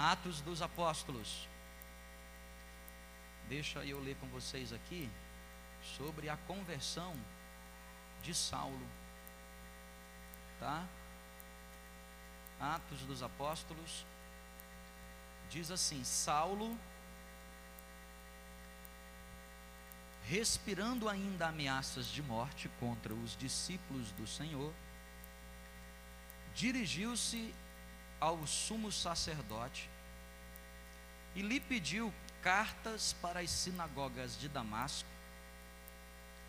Atos dos Apóstolos. Deixa eu ler com vocês aqui sobre a conversão de Saulo. Tá? Atos dos Apóstolos diz assim: Saulo respirando ainda ameaças de morte contra os discípulos do Senhor, dirigiu-se ao sumo sacerdote e lhe pediu cartas para as sinagogas de Damasco,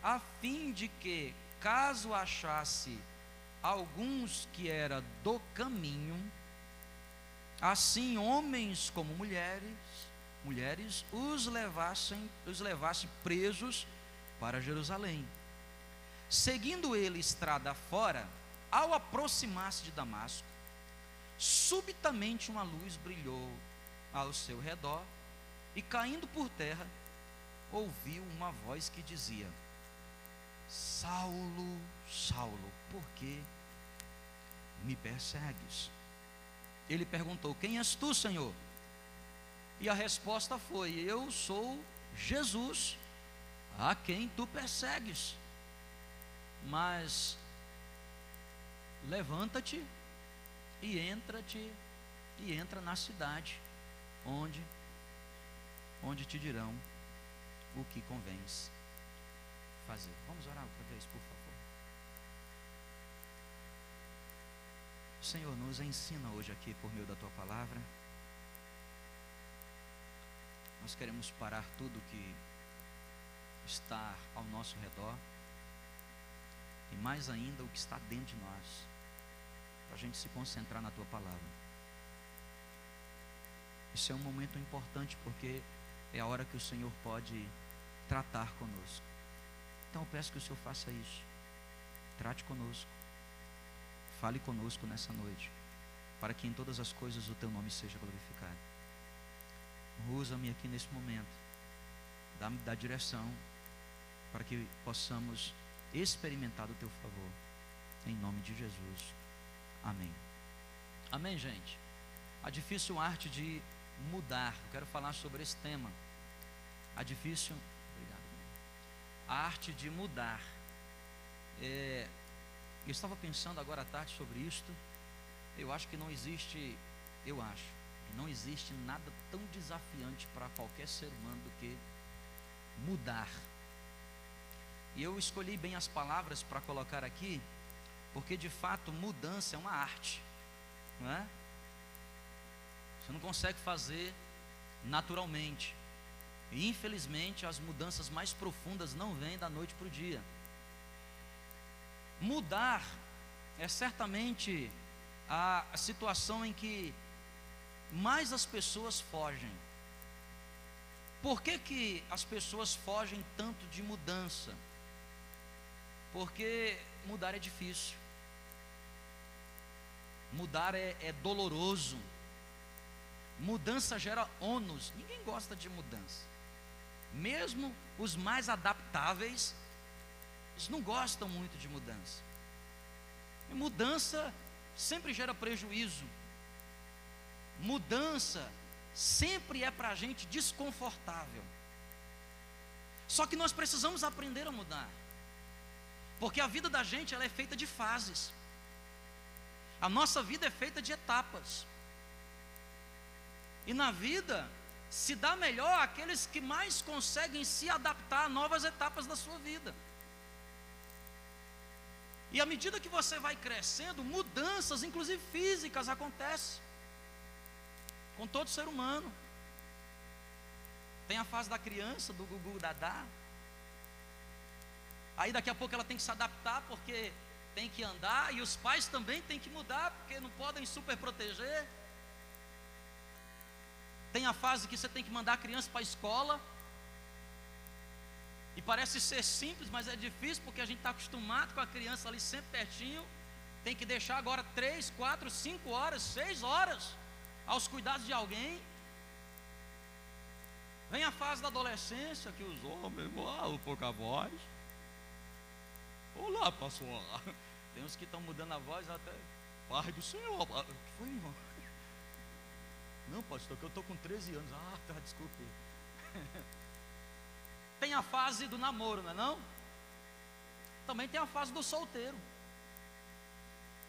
a fim de que, caso achasse alguns que era do caminho, assim homens como mulheres, mulheres os levassem, os levasse presos para Jerusalém. Seguindo ele estrada fora, ao aproximar-se de Damasco, subitamente uma luz brilhou ao seu redor e caindo por terra, ouviu uma voz que dizia: Saulo, Saulo, por que me persegues? Ele perguntou: Quem és tu, Senhor? E a resposta foi: Eu sou Jesus, a quem tu persegues. Mas levanta-te e entra-te e entra na cidade, onde onde te dirão o que convens fazer. Vamos orar outra vez, por favor. Senhor, nos ensina hoje aqui por meio da tua palavra. Nós queremos parar tudo que está ao nosso redor e mais ainda o que está dentro de nós, para a gente se concentrar na tua palavra. Isso é um momento importante porque é a hora que o Senhor pode tratar conosco. Então eu peço que o Senhor faça isso. Trate conosco. Fale conosco nessa noite, para que em todas as coisas o teu nome seja glorificado. Usa-me aqui nesse momento. Dá-me da direção para que possamos experimentar o teu favor. Em nome de Jesus. Amém. Amém, gente. A difícil arte de mudar. Eu quero falar sobre esse tema. A difícil. Obrigado. A arte de mudar. É, eu estava pensando agora à tarde sobre isto. Eu acho que não existe. Eu acho não existe nada tão desafiante para qualquer ser humano do que mudar. E eu escolhi bem as palavras para colocar aqui, porque de fato mudança é uma arte, não é? Você não consegue fazer naturalmente. E infelizmente as mudanças mais profundas não vêm da noite para o dia. Mudar é certamente a situação em que mais as pessoas fogem. Por que, que as pessoas fogem tanto de mudança? Porque mudar é difícil. Mudar é, é doloroso. Mudança gera ônus. Ninguém gosta de mudança. Mesmo os mais adaptáveis, eles não gostam muito de mudança. E mudança sempre gera prejuízo. Mudança sempre é para a gente desconfortável. Só que nós precisamos aprender a mudar. Porque a vida da gente ela é feita de fases. A nossa vida é feita de etapas. E na vida se dá melhor aqueles que mais conseguem se adaptar a novas etapas da sua vida. E à medida que você vai crescendo, mudanças, inclusive físicas, acontecem com todo ser humano. Tem a fase da criança, do gugu dadá. Aí daqui a pouco ela tem que se adaptar porque tem que andar e os pais também têm que mudar porque não podem super proteger. Tem a fase que você tem que mandar a criança para a escola. E parece ser simples, mas é difícil porque a gente está acostumado com a criança ali sempre pertinho. Tem que deixar agora três, quatro, cinco horas, seis horas aos cuidados de alguém. Vem a fase da adolescência, que os homens falam pouca voz. Olá, pastor. Tem uns que estão mudando a voz até. Pai do Senhor. Que foi, irmão? Não, pastor, que eu estou com 13 anos. Ah, tá, desculpe. tem a fase do namoro, não é não? Também tem a fase do solteiro.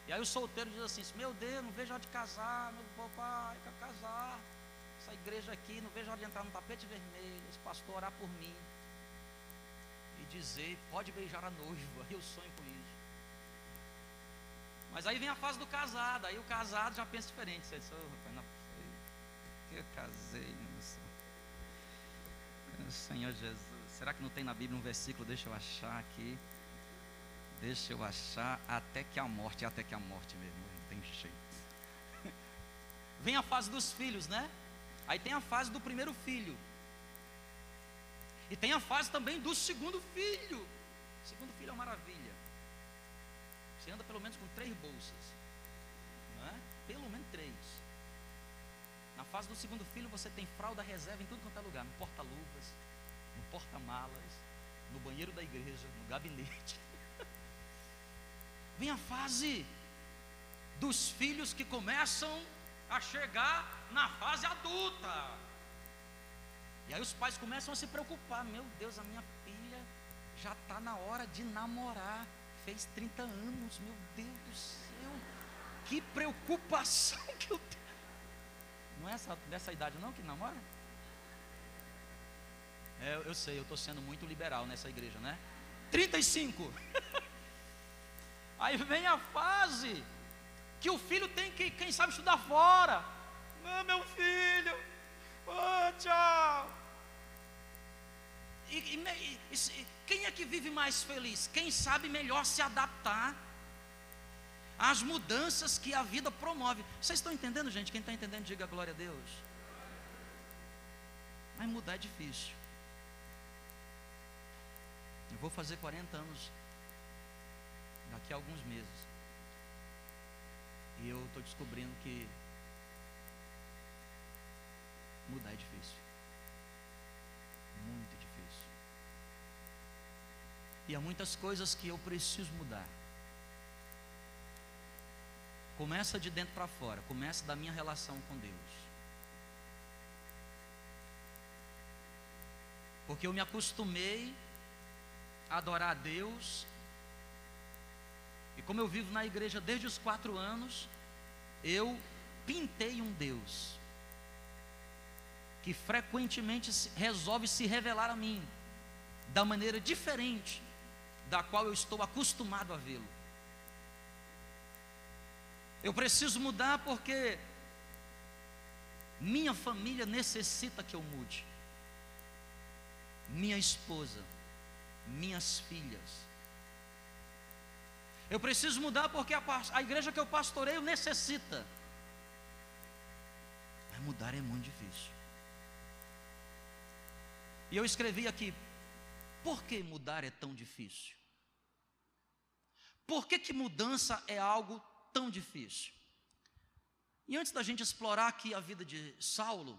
E aí o solteiro diz assim: Meu Deus, não vejo hora de casar, meu papai, quer casar. Essa igreja aqui, não vejo hora de entrar no tapete vermelho, esse pastor orar por mim. E dizer, pode beijar a noiva, eu sonho com isso. Mas aí vem a fase do casado, aí o casado já pensa diferente. Você diz, oh, rapaz, não, foi eu casei, meu Senhor Jesus. Será que não tem na Bíblia um versículo? Deixa eu achar aqui. Deixa eu achar. Até que a morte, até que a morte mesmo, não tem jeito. Vem a fase dos filhos, né? Aí tem a fase do primeiro filho. E tem a fase também do segundo filho. O segundo filho é uma maravilha. Você anda pelo menos com três bolsas. Não é? Pelo menos três. Na fase do segundo filho você tem fralda reserva em tudo quanto é lugar. No porta-luvas, no porta-malas, no banheiro da igreja, no gabinete. Vem a fase dos filhos que começam a chegar na fase adulta. Aí os pais começam a se preocupar: meu Deus, a minha filha já está na hora de namorar. Fez 30 anos, meu Deus do céu. Que preocupação que eu tenho. Não é essa, dessa idade não que namora? É, eu sei, eu estou sendo muito liberal nessa igreja, né? 35. Aí vem a fase que o filho tem que, quem sabe, estudar fora. Ah, meu filho, oh, tchau. E, e, e, quem é que vive mais feliz? Quem sabe melhor se adaptar às mudanças que a vida promove. Vocês estão entendendo, gente? Quem está entendendo, diga glória a Deus. Mas mudar é difícil. Eu vou fazer 40 anos daqui a alguns meses. E eu estou descobrindo que mudar é difícil. Muito difícil. E há muitas coisas que eu preciso mudar. Começa de dentro para fora, começa da minha relação com Deus. Porque eu me acostumei a adorar a Deus e como eu vivo na igreja desde os quatro anos, eu pintei um Deus que frequentemente resolve se revelar a mim da maneira diferente da qual eu estou acostumado a vê-lo. Eu preciso mudar porque minha família necessita que eu mude. Minha esposa, minhas filhas, eu preciso mudar porque a, a igreja que eu pastoreio necessita. Mas mudar é muito difícil. E eu escrevi aqui: por que mudar é tão difícil? Por que, que mudança é algo tão difícil? E antes da gente explorar aqui a vida de Saulo,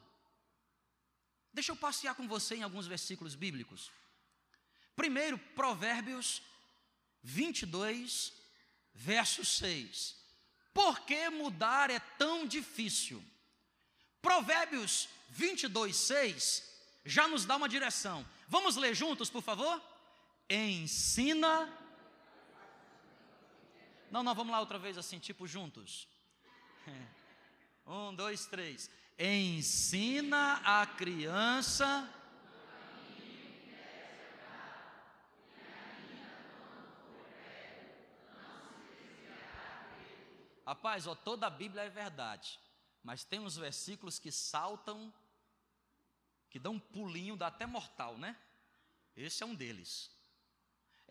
deixa eu passear com você em alguns versículos bíblicos. Primeiro, Provérbios 22, verso 6. Por que mudar é tão difícil? Provérbios 22, 6 já nos dá uma direção. Vamos ler juntos, por favor? Ensina. Não, não, vamos lá outra vez assim, tipo juntos. Um, dois, três. Ensina a criança Rapaz, ó, toda a Bíblia é verdade, mas tem uns versículos que saltam, que dão um pulinho, dá até mortal, né? Esse é um deles.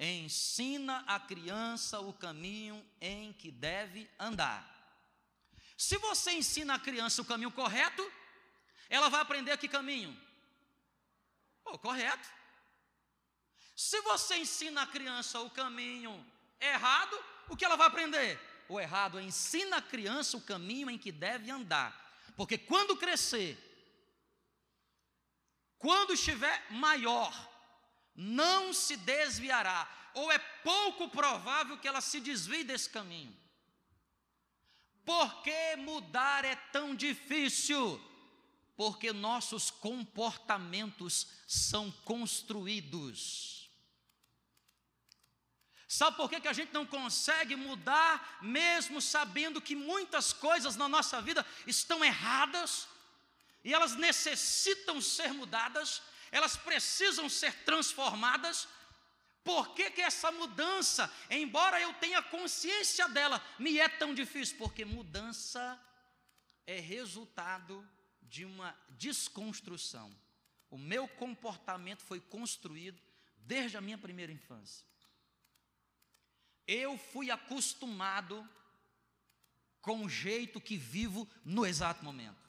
Ensina a criança o caminho em que deve andar. Se você ensina a criança o caminho correto, ela vai aprender que caminho? Oh, correto. Se você ensina a criança o caminho errado, o que ela vai aprender? ou errado, ensina a criança o caminho em que deve andar. Porque quando crescer, quando estiver maior, não se desviará, ou é pouco provável que ela se desvie desse caminho. Por que mudar é tão difícil? porque nossos comportamentos são construídos. Sabe por que, que a gente não consegue mudar, mesmo sabendo que muitas coisas na nossa vida estão erradas e elas necessitam ser mudadas, elas precisam ser transformadas? Por que, que essa mudança, embora eu tenha consciência dela, me é tão difícil? Porque mudança é resultado de uma desconstrução. O meu comportamento foi construído desde a minha primeira infância. Eu fui acostumado com o jeito que vivo no exato momento.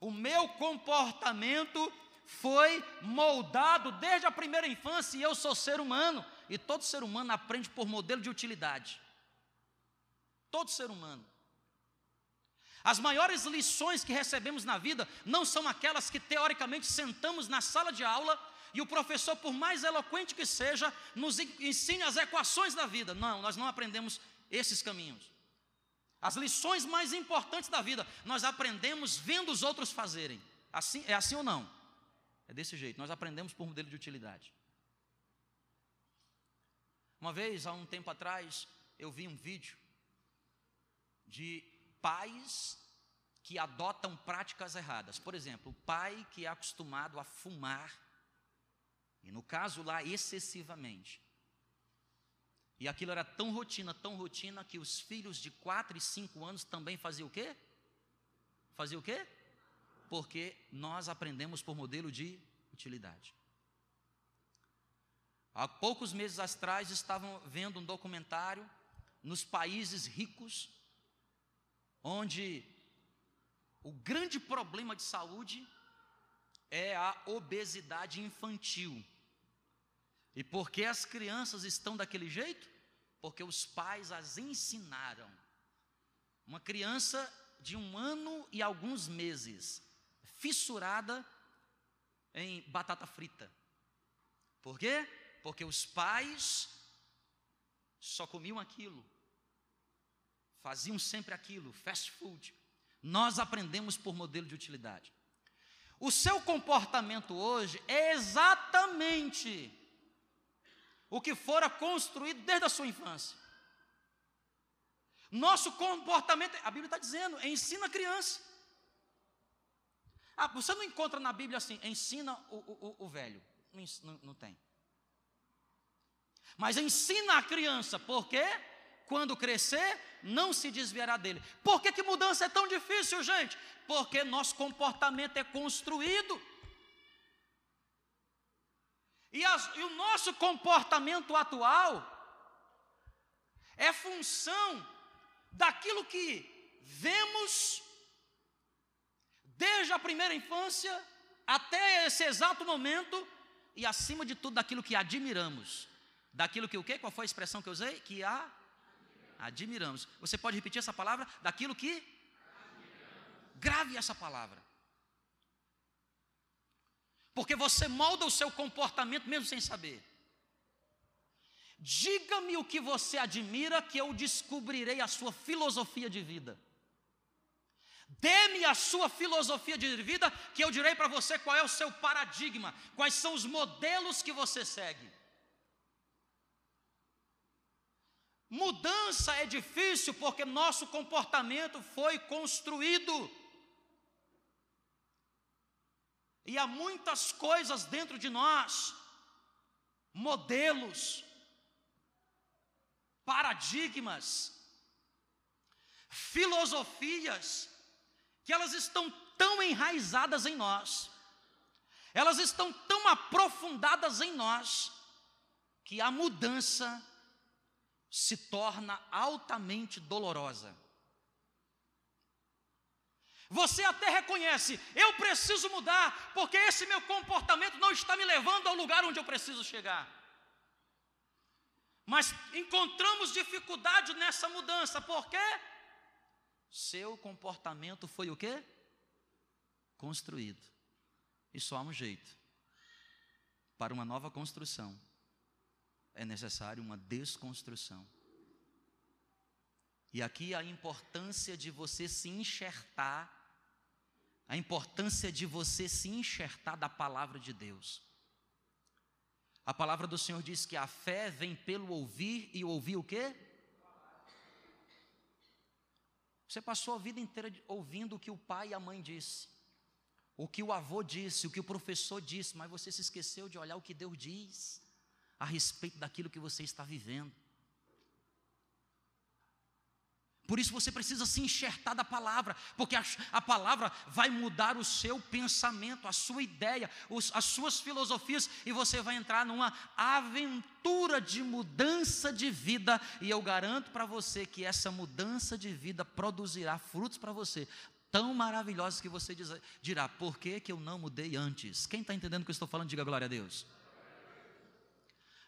O meu comportamento foi moldado desde a primeira infância e eu sou ser humano. E todo ser humano aprende por modelo de utilidade. Todo ser humano. As maiores lições que recebemos na vida não são aquelas que teoricamente sentamos na sala de aula e o professor, por mais eloquente que seja, nos ensine as equações da vida. Não, nós não aprendemos esses caminhos. As lições mais importantes da vida, nós aprendemos vendo os outros fazerem. Assim, é assim ou não? É desse jeito, nós aprendemos por modelo de utilidade. Uma vez, há um tempo atrás, eu vi um vídeo de pais que adotam práticas erradas. Por exemplo, o pai que é acostumado a fumar e no caso lá, excessivamente. E aquilo era tão rotina, tão rotina, que os filhos de 4 e 5 anos também faziam o quê? Faziam o quê? Porque nós aprendemos por modelo de utilidade. Há poucos meses atrás estavam vendo um documentário nos países ricos, onde o grande problema de saúde é a obesidade infantil. E por que as crianças estão daquele jeito? Porque os pais as ensinaram. Uma criança de um ano e alguns meses, fissurada em batata frita. Por quê? Porque os pais só comiam aquilo, faziam sempre aquilo, fast food. Nós aprendemos por modelo de utilidade. O seu comportamento hoje é exatamente o que fora construído desde a sua infância. Nosso comportamento, a Bíblia está dizendo, ensina a criança. Ah, você não encontra na Bíblia assim, ensina o, o, o velho. Não, não, tem. Mas ensina a criança, porque quando crescer, não se desviará dele. Por que, que mudança é tão difícil, gente? Porque nosso comportamento é construído. E, as, e o nosso comportamento atual é função daquilo que vemos desde a primeira infância até esse exato momento e acima de tudo daquilo que admiramos. Daquilo que o quê? Qual foi a expressão que eu usei? Que a admiramos. Você pode repetir essa palavra? Daquilo que grave essa palavra. Porque você molda o seu comportamento mesmo sem saber. Diga-me o que você admira, que eu descobrirei a sua filosofia de vida. Dê-me a sua filosofia de vida, que eu direi para você qual é o seu paradigma, quais são os modelos que você segue. Mudança é difícil porque nosso comportamento foi construído. E há muitas coisas dentro de nós, modelos, paradigmas, filosofias, que elas estão tão enraizadas em nós, elas estão tão aprofundadas em nós, que a mudança se torna altamente dolorosa. Você até reconhece, eu preciso mudar, porque esse meu comportamento não está me levando ao lugar onde eu preciso chegar. Mas encontramos dificuldade nessa mudança, por quê? Seu comportamento foi o quê? Construído. E só há um jeito. Para uma nova construção, é necessário uma desconstrução. E aqui a importância de você se enxertar a importância de você se enxertar da palavra de Deus. A palavra do Senhor diz que a fé vem pelo ouvir e ouvir o quê? Você passou a vida inteira ouvindo o que o pai e a mãe disse, o que o avô disse, o que o professor disse, mas você se esqueceu de olhar o que Deus diz a respeito daquilo que você está vivendo. Por isso você precisa se enxertar da palavra, porque a, a, palavra vai mudar o seu pensamento, a sua ideia, os, as suas filosofias, e você vai entrar numa aventura de mudança de vida. E eu garanto para você que essa mudança de vida produzirá frutos para você, tão maravilhosos que você diz, dirá: por que, que eu não mudei antes? Quem está entendendo o que eu estou falando, diga glória a Deus.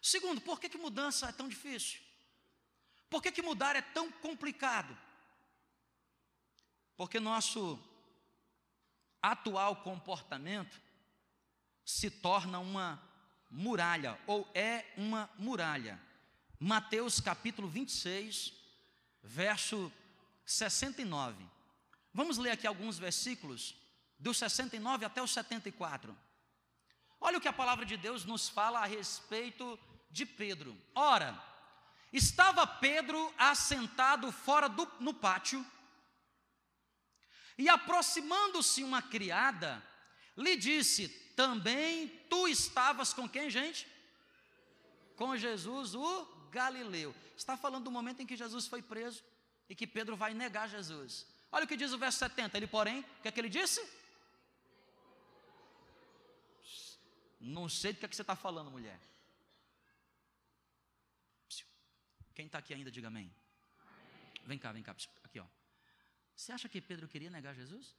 Segundo, por que, que mudança é tão difícil? Por que, que mudar é tão complicado? Porque nosso atual comportamento se torna uma muralha, ou é uma muralha. Mateus capítulo 26, verso 69. Vamos ler aqui alguns versículos, do 69 até o 74. Olha o que a palavra de Deus nos fala a respeito de Pedro. Ora, Estava Pedro assentado fora do, no pátio, e aproximando-se uma criada, lhe disse: Também tu estavas com quem, gente? Com Jesus, o Galileu. Está falando do momento em que Jesus foi preso e que Pedro vai negar Jesus. Olha o que diz o verso 70. Ele, porém, o que é que ele disse? Não sei do que, é que você está falando, mulher. Quem está aqui ainda, diga amém. amém. Vem cá, vem cá, aqui ó. Você acha que Pedro queria negar Jesus?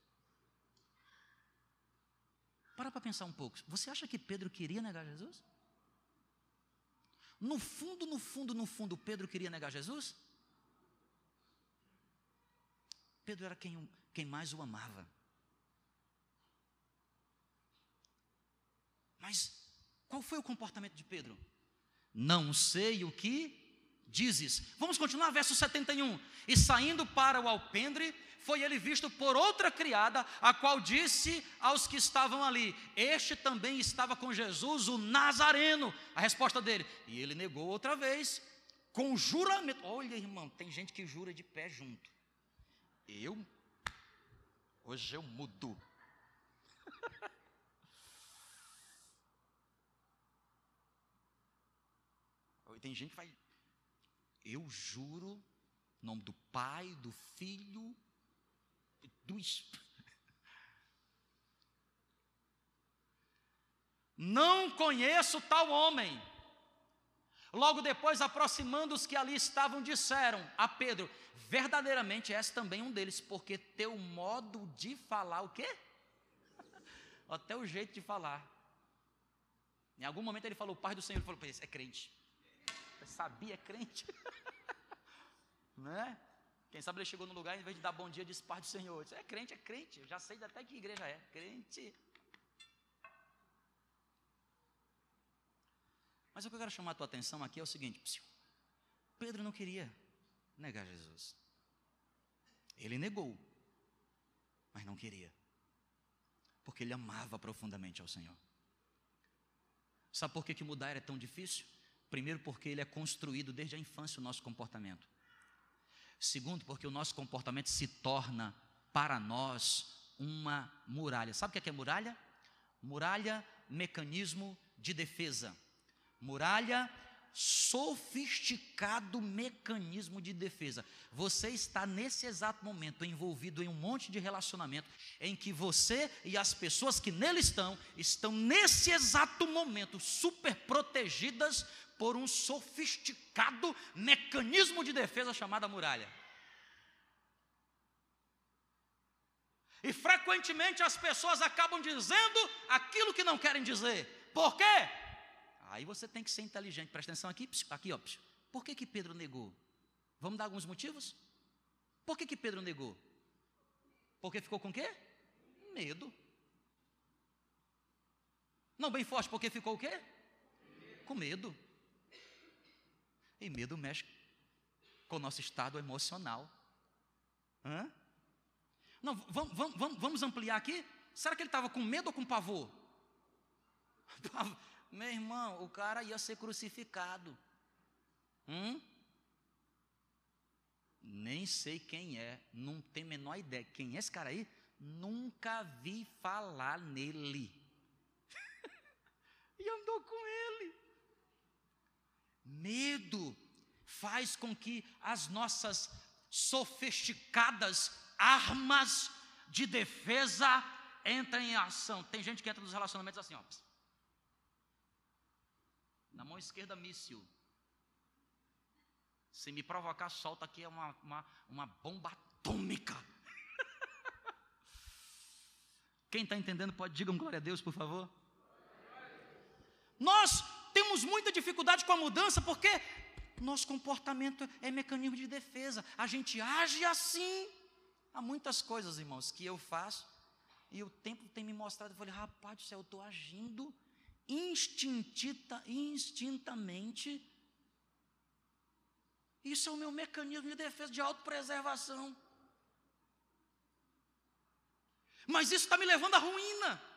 Para para pensar um pouco. Você acha que Pedro queria negar Jesus? No fundo, no fundo, no fundo, Pedro queria negar Jesus? Pedro era quem, quem mais o amava. Mas qual foi o comportamento de Pedro? Não sei o que dizes. Vamos continuar, verso 71. E saindo para o alpendre, foi ele visto por outra criada, a qual disse aos que estavam ali: Este também estava com Jesus, o Nazareno. A resposta dele. E ele negou outra vez, com juramento. Olha, irmão, tem gente que jura de pé junto. Eu, hoje eu mudo. Tem gente que vai eu juro, em nome do Pai, do Filho, do Espírito. Não conheço tal homem. Logo depois, aproximando os que ali estavam, disseram a Pedro: Verdadeiramente és também um deles, porque teu modo de falar, o quê? Até o jeito de falar. Em algum momento ele falou: O Pai do Senhor ele falou: É crente sabia, é crente. né? Quem sabe ele chegou no lugar, em vez de dar bom dia, disse Pai do Senhor. Disse, é crente, é crente. Eu já sei até que igreja é. Crente. Mas o que eu quero chamar a tua atenção aqui é o seguinte: Pedro não queria negar Jesus. Ele negou, mas não queria, porque ele amava profundamente ao Senhor. Sabe por que, que mudar é tão difícil? Primeiro, porque ele é construído desde a infância o nosso comportamento. Segundo, porque o nosso comportamento se torna para nós uma muralha. Sabe o que é, é muralha? Muralha, mecanismo de defesa. Muralha, sofisticado mecanismo de defesa. Você está nesse exato momento envolvido em um monte de relacionamento em que você e as pessoas que nele estão estão nesse exato momento super protegidas por um sofisticado mecanismo de defesa chamado muralha. E frequentemente as pessoas acabam dizendo aquilo que não querem dizer. Por quê? Aí você tem que ser inteligente. Presta atenção aqui, aqui, ó. Por que que Pedro negou? Vamos dar alguns motivos? Por que que Pedro negou? Porque ficou com quê? Medo. Não bem forte, porque ficou o quê? Com medo. E medo mexe com o nosso estado emocional. Hã? Não, vamos, vamos, vamos ampliar aqui? Será que ele estava com medo ou com pavor? Meu irmão, o cara ia ser crucificado. Hum? Nem sei quem é, não tenho a menor ideia. Quem é esse cara aí? Nunca vi falar nele. e andou com ele. Medo faz com que as nossas sofisticadas armas de defesa entrem em ação. Tem gente que entra nos relacionamentos assim, ó. Na mão esquerda, míssil. Se me provocar, solta aqui uma, uma, uma bomba atômica. Quem está entendendo pode diga um glória a Deus, por favor. Nós temos muita dificuldade com a mudança porque nosso comportamento é mecanismo de defesa. A gente age assim. Há muitas coisas, irmãos, que eu faço e o tempo tem me mostrado. Eu falei, rapaz do céu, eu estou agindo instinta, instintamente isso é o meu mecanismo de defesa, de autopreservação. Mas isso está me levando à ruína.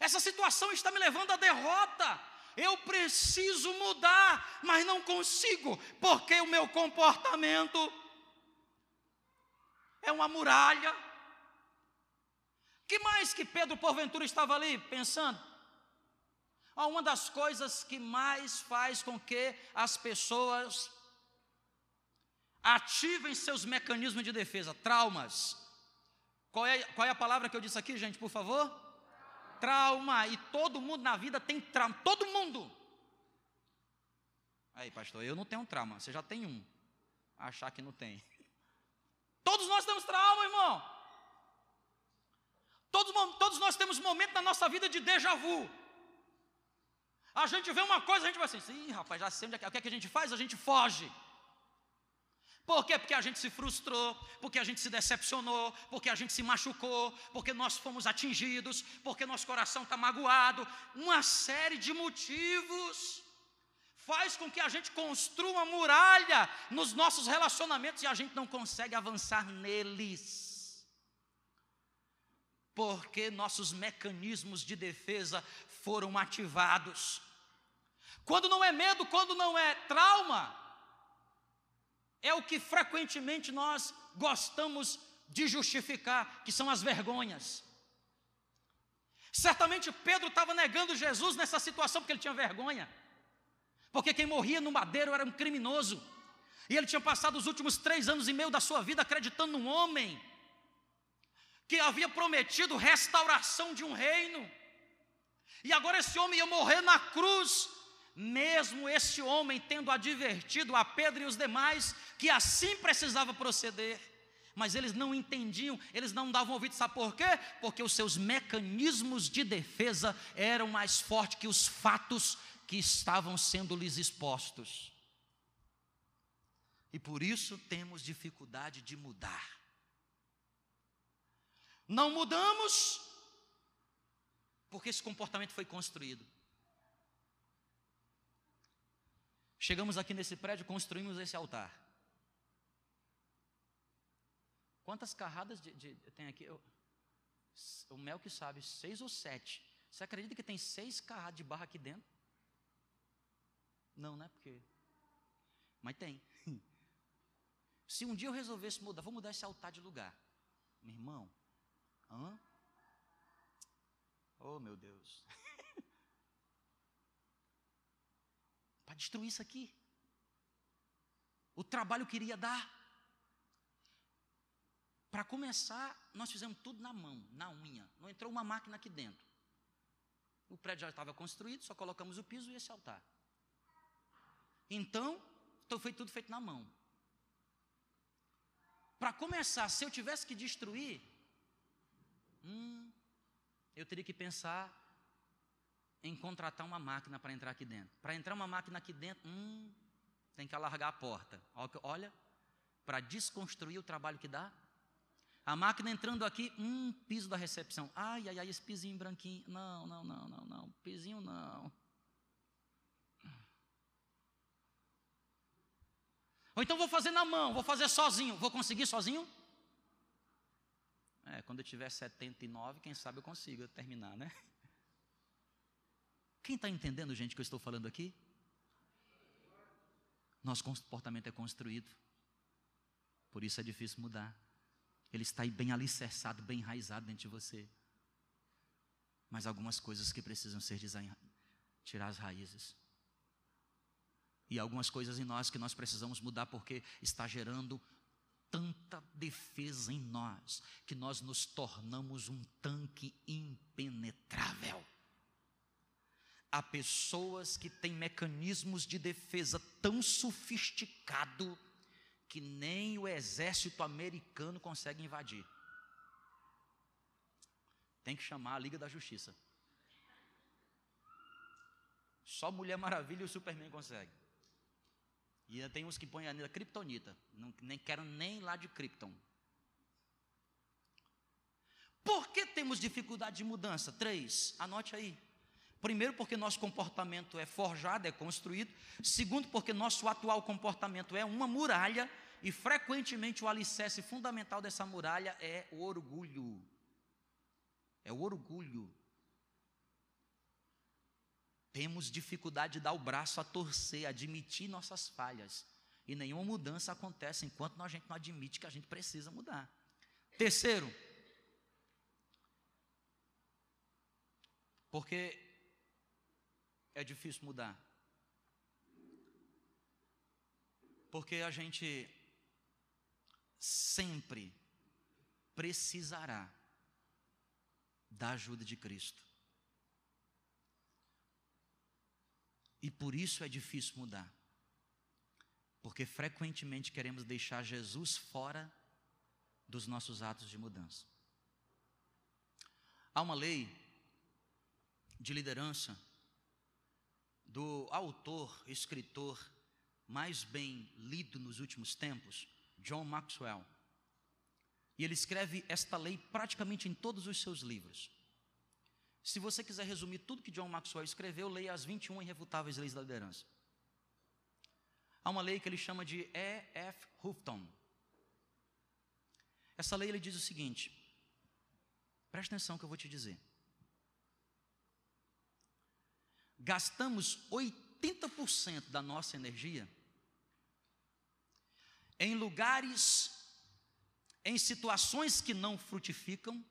Essa situação está me levando à derrota. Eu preciso mudar, mas não consigo, porque o meu comportamento é uma muralha. Que mais que Pedro porventura estava ali pensando? uma das coisas que mais faz com que as pessoas ativem seus mecanismos de defesa, traumas. Qual é, qual é a palavra que eu disse aqui, gente, por favor? Trauma. E todo mundo na vida tem trauma. Todo mundo. Aí, pastor, eu não tenho um trauma. Você já tem um. Achar que não tem. Todos nós temos trauma, irmão. Todos, todos nós temos momentos na nossa vida de déjà vu. A gente vê uma coisa, a gente vai assim, sim, rapaz, já sei onde é que, o que, é que a gente faz? A gente foge. Por quê? Porque a gente se frustrou, porque a gente se decepcionou, porque a gente se machucou, porque nós fomos atingidos, porque nosso coração está magoado. Uma série de motivos faz com que a gente construa uma muralha nos nossos relacionamentos e a gente não consegue avançar neles porque nossos mecanismos de defesa foram ativados. Quando não é medo, quando não é trauma, é o que frequentemente nós gostamos de justificar, que são as vergonhas. Certamente Pedro estava negando Jesus nessa situação porque ele tinha vergonha. Porque quem morria no madeiro era um criminoso. E ele tinha passado os últimos três anos e meio da sua vida acreditando num homem que havia prometido restauração de um reino. E agora esse homem ia morrer na cruz, mesmo esse homem tendo advertido a Pedro e os demais que assim precisava proceder. Mas eles não entendiam, eles não davam ouvido, sabe por quê? Porque os seus mecanismos de defesa eram mais fortes que os fatos que estavam sendo lhes expostos. E por isso temos dificuldade de mudar. Não mudamos porque esse comportamento foi construído. Chegamos aqui nesse prédio, construímos esse altar. Quantas carradas de, de, tem aqui? Eu, o Mel que sabe, seis ou sete. Você acredita que tem seis carradas de barra aqui dentro? Não, né? Porque. Mas tem. Se um dia eu resolvesse mudar, vou mudar esse altar de lugar. Meu irmão, hã? Oh, meu Deus. Para destruir isso aqui. O trabalho que iria dar. Para começar, nós fizemos tudo na mão, na unha. Não entrou uma máquina aqui dentro. O prédio já estava construído, só colocamos o piso e esse altar. Então, foi tudo feito na mão. Para começar, se eu tivesse que destruir, hum, eu teria que pensar em contratar uma máquina para entrar aqui dentro. Para entrar uma máquina aqui dentro, hum, tem que alargar a porta. Olha, para desconstruir o trabalho que dá. A máquina entrando aqui, hum, piso da recepção. Ai, ai, ai, esse pisinho branquinho. Não, não, não, não, não. Pisinho não. Ou então vou fazer na mão, vou fazer sozinho. Vou conseguir sozinho? É, quando eu tiver 79, quem sabe eu consigo terminar, né? Quem está entendendo, gente, que eu estou falando aqui? Nosso comportamento é construído. Por isso é difícil mudar. Ele está aí bem alicerçado, bem enraizado dentro de você. Mas algumas coisas que precisam ser tirar as raízes. E algumas coisas em nós que nós precisamos mudar porque está gerando tanta defesa em nós que nós nos tornamos um tanque impenetrável. Há pessoas que têm mecanismos de defesa tão sofisticado que nem o exército americano consegue invadir. Tem que chamar a Liga da Justiça. Só Mulher Maravilha e o Superman conseguem. E tem uns que põem a Kryptonita. Não, nem quero nem lá de Krypton. Por que temos dificuldade de mudança? Três, anote aí. Primeiro, porque nosso comportamento é forjado, é construído. Segundo, porque nosso atual comportamento é uma muralha. E frequentemente o alicerce fundamental dessa muralha é o orgulho. É o orgulho. Temos dificuldade de dar o braço a torcer, admitir nossas falhas. E nenhuma mudança acontece enquanto a gente não admite que a gente precisa mudar. Terceiro, porque é difícil mudar. Porque a gente sempre precisará da ajuda de Cristo. E por isso é difícil mudar. Porque frequentemente queremos deixar Jesus fora dos nossos atos de mudança. Há uma lei de liderança do autor, escritor mais bem lido nos últimos tempos, John Maxwell. E ele escreve esta lei praticamente em todos os seus livros. Se você quiser resumir tudo que John Maxwell escreveu, leia as 21 irrefutáveis leis da liderança. Há uma lei que ele chama de E.F. Houghton. Essa lei ele diz o seguinte: preste atenção que eu vou te dizer. Gastamos 80% da nossa energia em lugares, em situações que não frutificam,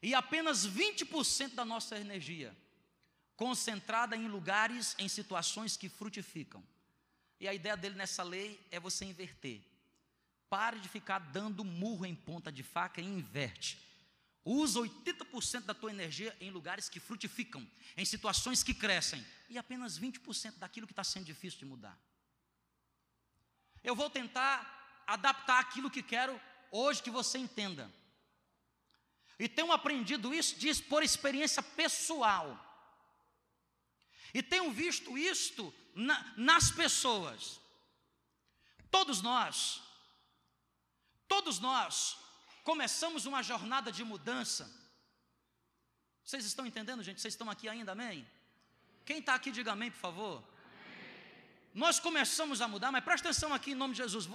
e apenas 20% da nossa energia concentrada em lugares, em situações que frutificam. E a ideia dele nessa lei é você inverter. Pare de ficar dando murro em ponta de faca e inverte. Usa 80% da tua energia em lugares que frutificam, em situações que crescem, e apenas 20% daquilo que está sendo difícil de mudar. Eu vou tentar adaptar aquilo que quero hoje que você entenda. E tenho aprendido isso, diz por experiência pessoal. E tenho visto isto na, nas pessoas. Todos nós, todos nós, começamos uma jornada de mudança. Vocês estão entendendo, gente? Vocês estão aqui ainda, amém? Quem está aqui, diga amém, por favor. Amém. Nós começamos a mudar, mas presta atenção aqui em nome de Jesus.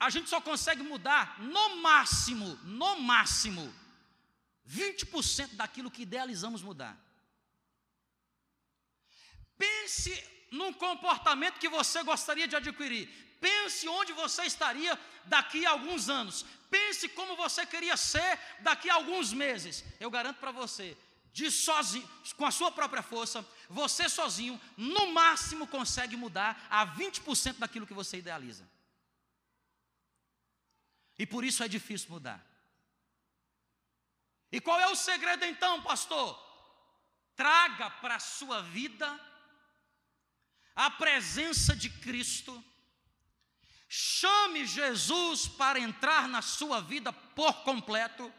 A gente só consegue mudar no máximo, no máximo, 20% daquilo que idealizamos mudar. Pense num comportamento que você gostaria de adquirir. Pense onde você estaria daqui a alguns anos. Pense como você queria ser daqui a alguns meses. Eu garanto para você, de sozinho, com a sua própria força, você sozinho, no máximo consegue mudar a 20% daquilo que você idealiza. E por isso é difícil mudar. E qual é o segredo então, pastor? Traga para a sua vida a presença de Cristo. Chame Jesus para entrar na sua vida por completo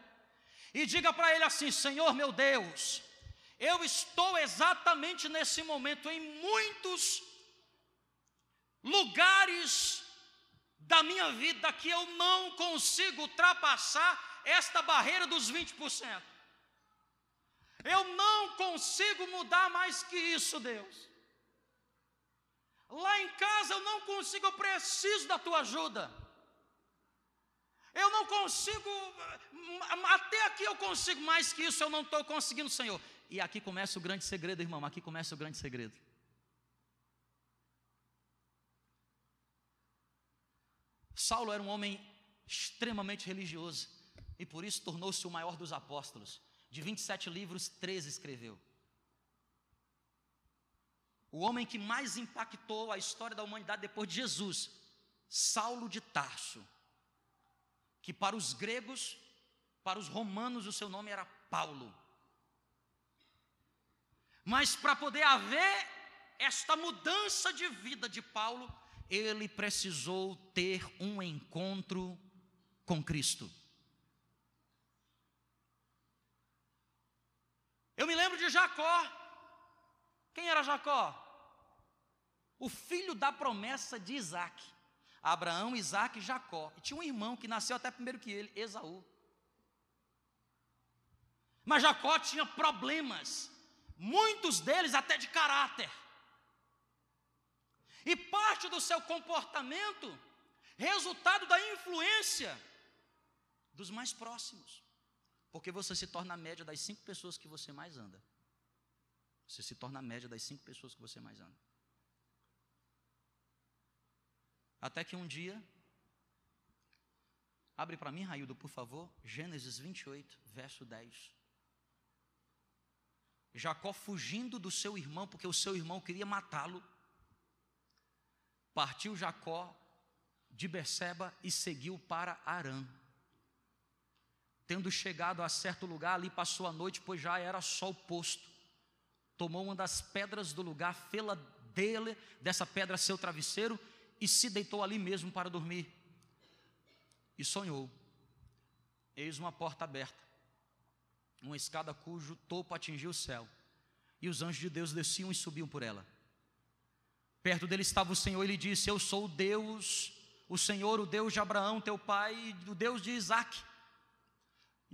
e diga para ele assim: Senhor meu Deus, eu estou exatamente nesse momento em muitos lugares da minha vida que eu não consigo ultrapassar esta barreira dos 20%. Eu não consigo mudar mais que isso, Deus. Lá em casa eu não consigo, eu preciso da tua ajuda. Eu não consigo, até aqui eu consigo, mais que isso eu não estou conseguindo, Senhor. E aqui começa o grande segredo, irmão, aqui começa o grande segredo. Saulo era um homem extremamente religioso e por isso tornou-se o maior dos apóstolos. De 27 livros, 13 escreveu. O homem que mais impactou a história da humanidade depois de Jesus, Saulo de Tarso, que para os gregos, para os romanos, o seu nome era Paulo. Mas para poder haver esta mudança de vida de Paulo, ele precisou ter um encontro com Cristo. Eu me lembro de Jacó. Quem era Jacó? O filho da promessa de Isaac. Abraão, Isaac e Jacó. E tinha um irmão que nasceu até primeiro que ele, Esaú. Mas Jacó tinha problemas, muitos deles até de caráter. E parte do seu comportamento, resultado da influência dos mais próximos. Porque você se torna a média das cinco pessoas que você mais anda. Você se torna a média das cinco pessoas que você mais anda. Até que um dia, abre para mim, Raildo, por favor, Gênesis 28, verso 10. Jacó fugindo do seu irmão, porque o seu irmão queria matá-lo, partiu Jacó de Berseba e seguiu para Arã. Tendo chegado a certo lugar, ali passou a noite, pois já era sol posto. Tomou uma das pedras do lugar, fê-la dele, dessa pedra seu travesseiro, e se deitou ali mesmo para dormir. E sonhou. Eis uma porta aberta, uma escada cujo topo atingia o céu, e os anjos de Deus desciam e subiam por ela. Perto dele estava o Senhor, e ele disse: Eu sou o Deus, o Senhor, o Deus de Abraão, teu pai, o Deus de Isaac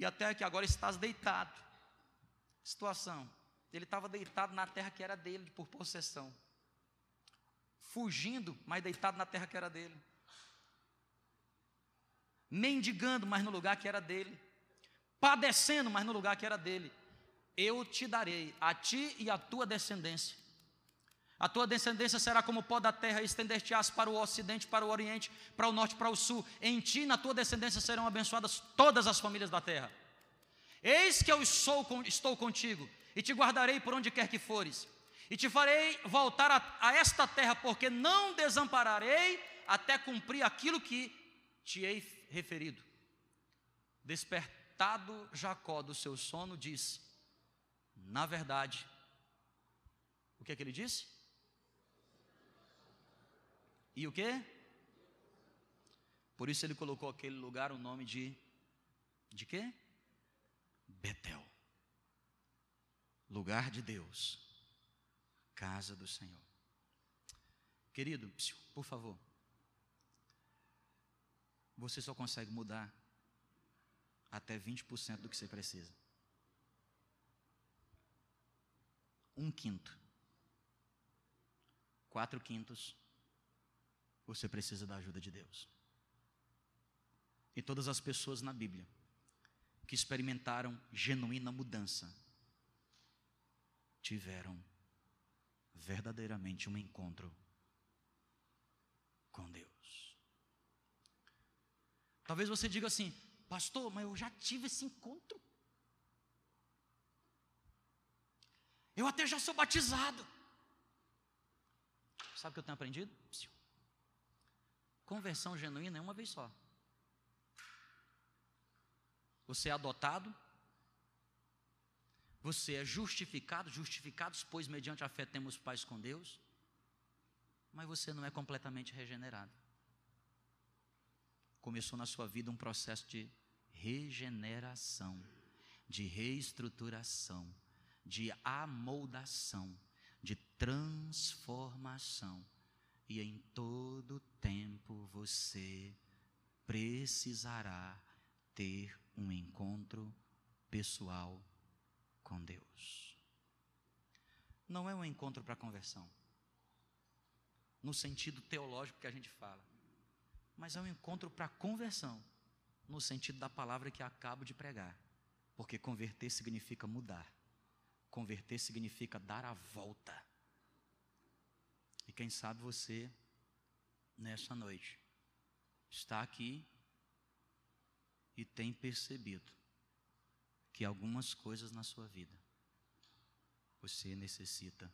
e até que agora estás deitado. Situação. Ele estava deitado na terra que era dele, por possessão. Fugindo, mas deitado na terra que era dele. Mendigando, mas no lugar que era dele. Padecendo, mas no lugar que era dele. Eu te darei, a ti e a tua descendência. A tua descendência será como o pó da terra, estender-te-ás para o ocidente, para o oriente, para o norte, para o sul. Em ti, na tua descendência, serão abençoadas todas as famílias da terra. Eis que eu sou, estou contigo, e te guardarei por onde quer que fores, e te farei voltar a, a esta terra, porque não desampararei até cumprir aquilo que te hei referido. Despertado Jacó do seu sono, disse: Na verdade, o que é que ele disse? E o que? Por isso ele colocou aquele lugar o nome de de quê? Betel. Lugar de Deus. Casa do Senhor. Querido, por favor. Você só consegue mudar até 20% do que você precisa. Um quinto. Quatro quintos você precisa da ajuda de Deus. E todas as pessoas na Bíblia que experimentaram genuína mudança tiveram verdadeiramente um encontro com Deus. Talvez você diga assim, pastor, mas eu já tive esse encontro. Eu até já sou batizado. Sabe o que eu tenho aprendido? Conversão genuína é uma vez só. Você é adotado, você é justificado, justificados, pois mediante a fé temos paz com Deus, mas você não é completamente regenerado. Começou na sua vida um processo de regeneração, de reestruturação, de amoldação, de transformação e em todo tempo você precisará ter um encontro pessoal com Deus. Não é um encontro para conversão, no sentido teológico que a gente fala, mas é um encontro para conversão, no sentido da palavra que acabo de pregar, porque converter significa mudar, converter significa dar a volta. E quem sabe você, nessa noite, está aqui e tem percebido que algumas coisas na sua vida você necessita